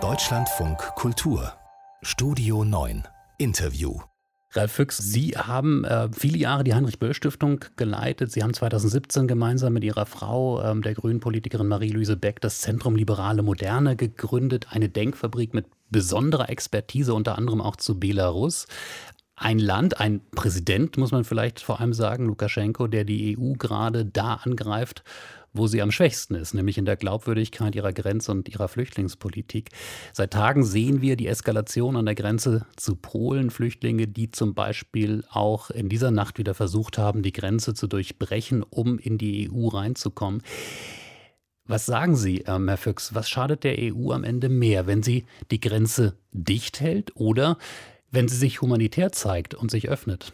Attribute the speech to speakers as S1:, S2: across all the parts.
S1: Deutschlandfunk Kultur Studio 9 Interview
S2: Ralf Füchs, Sie haben äh, viele Jahre die Heinrich-Böll-Stiftung geleitet. Sie haben 2017 gemeinsam mit Ihrer Frau, ähm, der grünen Politikerin Marie-Louise Beck, das Zentrum Liberale Moderne gegründet. Eine Denkfabrik mit besonderer Expertise, unter anderem auch zu Belarus. Ein Land, ein Präsident, muss man vielleicht vor allem sagen, Lukaschenko, der die EU gerade da angreift, wo sie am schwächsten ist, nämlich in der Glaubwürdigkeit ihrer Grenze und ihrer Flüchtlingspolitik. Seit Tagen sehen wir die Eskalation an der Grenze zu Polen, Flüchtlinge, die zum Beispiel auch in dieser Nacht wieder versucht haben, die Grenze zu durchbrechen, um in die EU reinzukommen. Was sagen Sie, ähm, Herr Füchs, was schadet der EU am Ende mehr, wenn sie die Grenze dicht hält oder wenn sie sich humanitär zeigt und sich öffnet?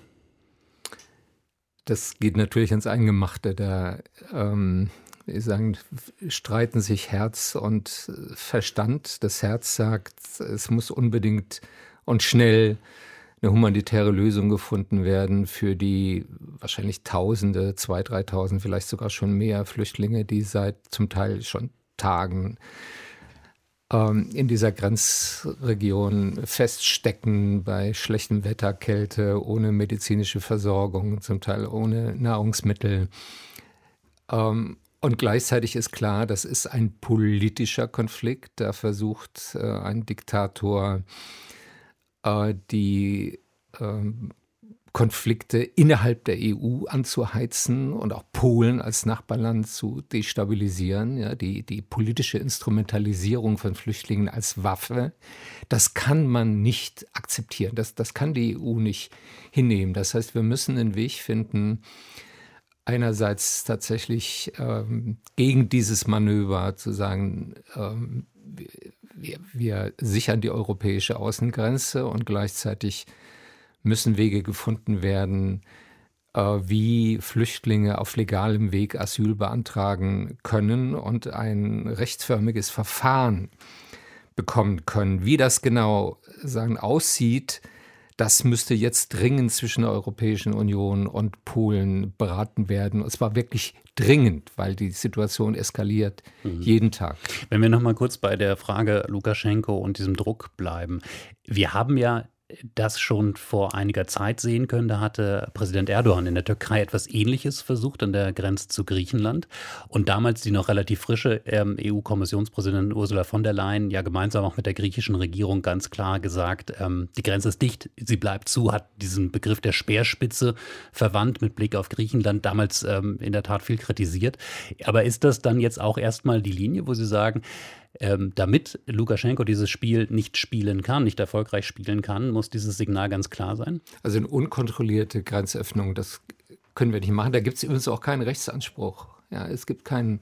S3: Das geht natürlich ins Eingemachte. Da ähm, wir sagen, streiten sich Herz und Verstand. Das Herz sagt, es muss unbedingt und schnell eine humanitäre Lösung gefunden werden für die wahrscheinlich Tausende, zwei, dreitausend, vielleicht sogar schon mehr Flüchtlinge, die seit zum Teil schon Tagen in dieser Grenzregion feststecken bei schlechtem Wetter, Kälte, ohne medizinische Versorgung, zum Teil ohne Nahrungsmittel. Ähm, und gleichzeitig ist klar, das ist ein politischer Konflikt. Da versucht äh, ein Diktator äh, die äh, Konflikte innerhalb der EU anzuheizen und auch Polen als Nachbarland zu destabilisieren. Ja, die, die politische Instrumentalisierung von Flüchtlingen als Waffe, das kann man nicht akzeptieren. Das, das kann die EU nicht hinnehmen. Das heißt, wir müssen einen Weg finden, einerseits tatsächlich ähm, gegen dieses Manöver zu sagen, ähm, wir, wir, sichern die europäische Außengrenze und gleichzeitig müssen Wege gefunden werden, äh, wie Flüchtlinge auf legalem Weg Asyl beantragen können und ein rechtsförmiges Verfahren bekommen können. Wie das genau sagen, aussieht, das müsste jetzt dringend zwischen der Europäischen Union und Polen beraten werden. Und zwar wirklich dringend, weil die Situation eskaliert mhm. jeden Tag.
S2: Wenn wir noch mal kurz bei der Frage Lukaschenko und diesem Druck bleiben. Wir haben ja das schon vor einiger Zeit sehen können. Da hatte Präsident Erdogan in der Türkei etwas Ähnliches versucht an der Grenze zu Griechenland. Und damals die noch relativ frische ähm, EU-Kommissionspräsidentin Ursula von der Leyen ja gemeinsam auch mit der griechischen Regierung ganz klar gesagt, ähm, die Grenze ist dicht, sie bleibt zu, hat diesen Begriff der Speerspitze verwandt mit Blick auf Griechenland, damals ähm, in der Tat viel kritisiert. Aber ist das dann jetzt auch erstmal die Linie, wo Sie sagen, ähm, damit Lukaschenko dieses Spiel nicht spielen kann, nicht erfolgreich spielen kann, muss dieses Signal ganz klar sein?
S3: Also eine unkontrollierte Grenzöffnung, das können wir nicht machen. Da gibt es übrigens auch keinen Rechtsanspruch. Ja, es gibt keinen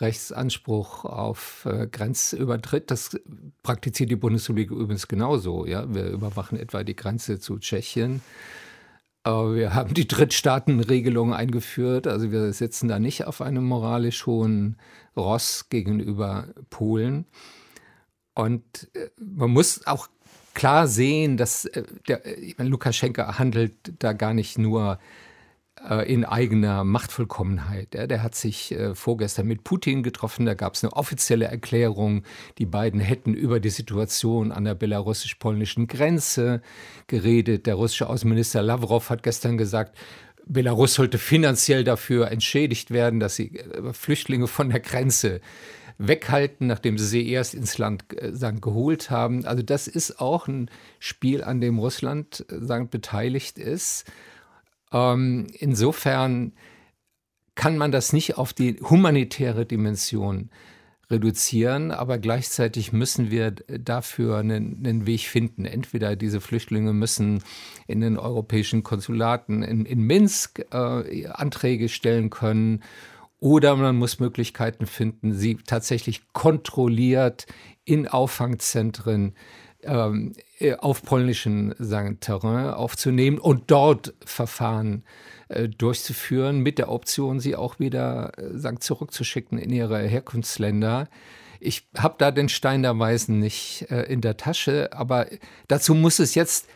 S3: Rechtsanspruch auf äh, Grenzübertritt. Das praktiziert die Bundesrepublik übrigens genauso. Ja, wir überwachen etwa die Grenze zu Tschechien. Aber wir haben die Drittstaatenregelung eingeführt. Also wir sitzen da nicht auf einem moralisch hohen Ross gegenüber Polen. Und äh, man muss auch klar sehen, dass äh, der, meine, Lukaschenka handelt da gar nicht nur äh, in eigener Machtvollkommenheit. Der hat sich vorgestern mit Putin getroffen, da gab es eine offizielle Erklärung, die beiden hätten über die Situation an der belarussisch-polnischen Grenze geredet. Der russische Außenminister Lavrov hat gestern gesagt, Belarus sollte finanziell dafür entschädigt werden, dass sie äh, Flüchtlinge von der Grenze weghalten, nachdem sie sie erst ins Land äh, sagen, geholt haben. Also das ist auch ein Spiel, an dem Russland äh, sagen, beteiligt ist. Ähm, insofern kann man das nicht auf die humanitäre Dimension reduzieren, aber gleichzeitig müssen wir dafür einen, einen, Weg finden. Entweder diese Flüchtlinge müssen in den europäischen Konsulaten in, in Minsk äh, Anträge stellen können oder man muss Möglichkeiten finden, sie tatsächlich kontrolliert in Auffangzentren ähm, äh, auf polnischen sagen, Terrain aufzunehmen und dort Verfahren äh, durchzuführen, mit der Option, sie auch wieder äh, sagen, zurückzuschicken in ihre Herkunftsländer. Ich habe da den Stein der Weisen nicht äh, in der Tasche, aber dazu muss es jetzt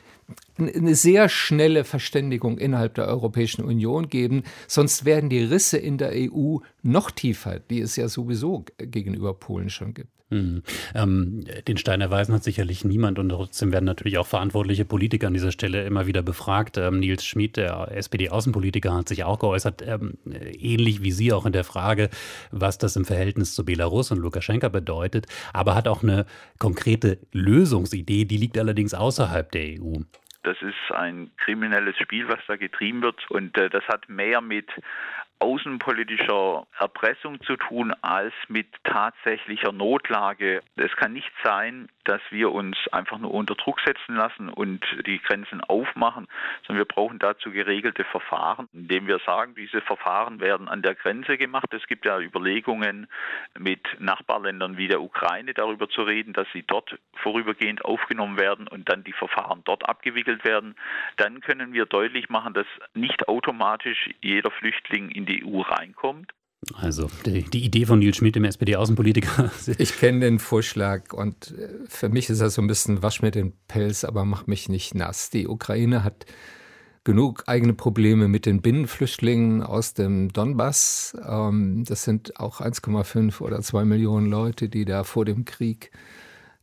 S3: eine sehr schnelle Verständigung innerhalb der Europäischen Union geben, sonst werden die Risse in der EU noch tiefer, die es ja sowieso gegenüber Polen schon gibt.
S2: Mhm. Ähm, den Stein erweisen hat sicherlich niemand und trotzdem werden natürlich auch verantwortliche Politiker an dieser Stelle immer wieder befragt. Ähm, Nils Schmid, der SPD-Außenpolitiker, hat sich auch geäußert, ähm, ähnlich wie Sie auch in der Frage, was das im Verhältnis zu Belarus und Lukaschenka bedeutet, aber hat auch eine konkrete Lösungsidee, die liegt allerdings außerhalb der EU.
S4: Das ist ein kriminelles Spiel, was da getrieben wird. Und äh, das hat mehr mit außenpolitischer Erpressung zu tun als mit tatsächlicher Notlage. Es kann nicht sein, dass wir uns einfach nur unter Druck setzen lassen und die Grenzen aufmachen, sondern wir brauchen dazu geregelte Verfahren, indem wir sagen, diese Verfahren werden an der Grenze gemacht. Es gibt ja Überlegungen mit Nachbarländern wie der Ukraine darüber zu reden, dass sie dort vorübergehend aufgenommen werden und dann die Verfahren dort abgewickelt werden. Dann können wir deutlich machen, dass nicht automatisch jeder Flüchtling in die EU reinkommt.
S2: Also die, die, Idee von Nils Schmidt, dem SPD-Außenpolitiker.
S3: Ich kenne den Vorschlag und äh, für mich ist das so ein bisschen wasch mir den Pelz, aber mach mich nicht nass. Die Ukraine hat genug eigene Probleme mit den Binnenflüchtlingen aus dem Donbass. Ähm, das sind auch 1,5 oder 2 Millionen Leute, die da vor dem Krieg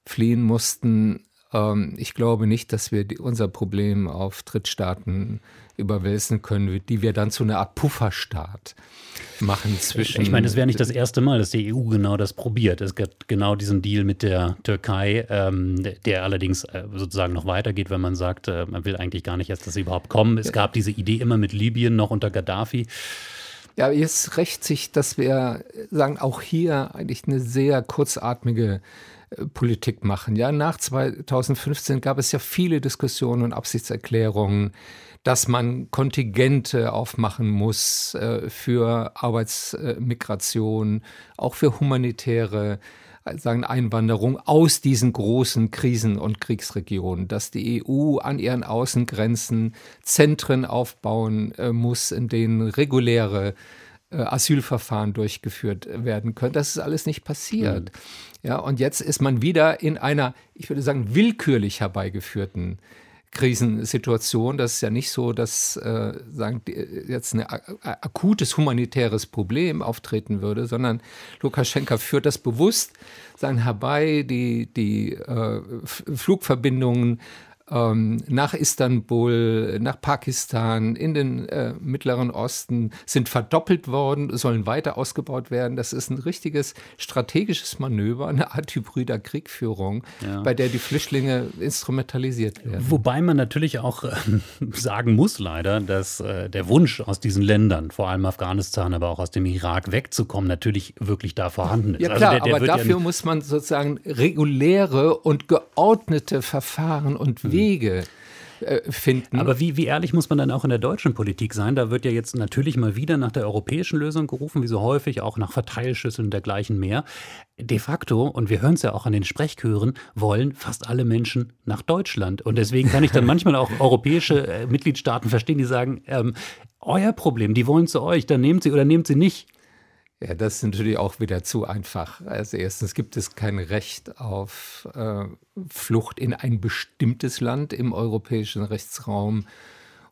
S3: fliehen mussten. Ähm, ich glaube nicht, dass wir unser Problem auf Drittstaaten überwälzen können, die wir dann zu einer Art Pufferstaat machen zwischen.
S2: Ich meine, es wäre nicht das erste Mal, dass die EU genau das probiert. Es gibt genau diesen Deal mit der Türkei, ähm, der allerdings äh, sozusagen noch weitergeht, wenn man sagt, äh, man will eigentlich gar nicht erst, dass sie überhaupt kommen. Es gab diese Idee immer mit Libyen noch unter Gaddafi.
S3: Ja, jetzt rächt sich, dass wir sagen, auch hier eigentlich eine sehr kurzatmige Politik machen. Ja, nach 2015 gab es ja viele Diskussionen und Absichtserklärungen, dass man Kontingente aufmachen muss äh, für Arbeitsmigration, auch für humanitäre äh, sagen Einwanderung aus diesen großen Krisen- und Kriegsregionen, dass die EU an ihren Außengrenzen Zentren aufbauen äh, muss, in denen reguläre Asylverfahren durchgeführt werden können. Das ist alles nicht passiert. Mhm. Ja, und jetzt ist man wieder in einer, ich würde sagen, willkürlich herbeigeführten Krisensituation. Das ist ja nicht so, dass äh, sagen, jetzt ein akutes humanitäres Problem auftreten würde, sondern Lukaschenka führt das bewusst sagen, herbei, die, die äh, Flugverbindungen ähm, nach Istanbul, nach Pakistan, in den äh, Mittleren Osten sind verdoppelt worden, sollen weiter ausgebaut werden. Das ist ein richtiges strategisches Manöver, eine Art hybrider Kriegführung, ja. bei der die Flüchtlinge instrumentalisiert werden.
S2: Wobei man natürlich auch äh, sagen muss leider, dass äh, der Wunsch aus diesen Ländern, vor allem Afghanistan, aber auch aus dem Irak wegzukommen, natürlich wirklich da vorhanden ist.
S3: Ja also klar, also der, der aber dafür ja muss man sozusagen reguläre und geordnete Verfahren und Wege Wege äh, finden.
S2: Aber wie, wie ehrlich muss man dann auch in der deutschen Politik sein? Da wird ja jetzt natürlich mal wieder nach der europäischen Lösung gerufen, wie so häufig, auch nach Verteilschüsseln und dergleichen mehr. De facto, und wir hören es ja auch an den Sprechchören, wollen fast alle Menschen nach Deutschland. Und deswegen kann ich dann manchmal auch europäische äh, Mitgliedstaaten verstehen, die sagen, ähm, euer Problem, die wollen zu euch, dann nehmt sie oder nehmt sie nicht.
S3: Ja, das ist natürlich auch wieder zu einfach. Also erstens gibt es kein Recht auf äh, Flucht in ein bestimmtes Land im europäischen Rechtsraum.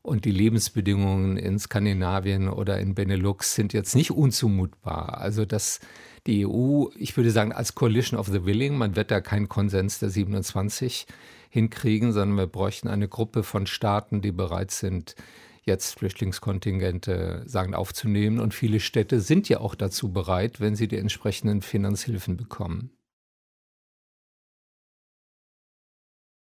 S3: Und die Lebensbedingungen in Skandinavien oder in Benelux sind jetzt nicht unzumutbar. Also dass die EU, ich würde sagen, als Coalition of the Willing, man wird da keinen Konsens der 27 hinkriegen, sondern wir bräuchten eine Gruppe von Staaten, die bereit sind, jetzt Flüchtlingskontingente sagen aufzunehmen. Und viele Städte sind ja auch dazu bereit, wenn sie die entsprechenden Finanzhilfen bekommen.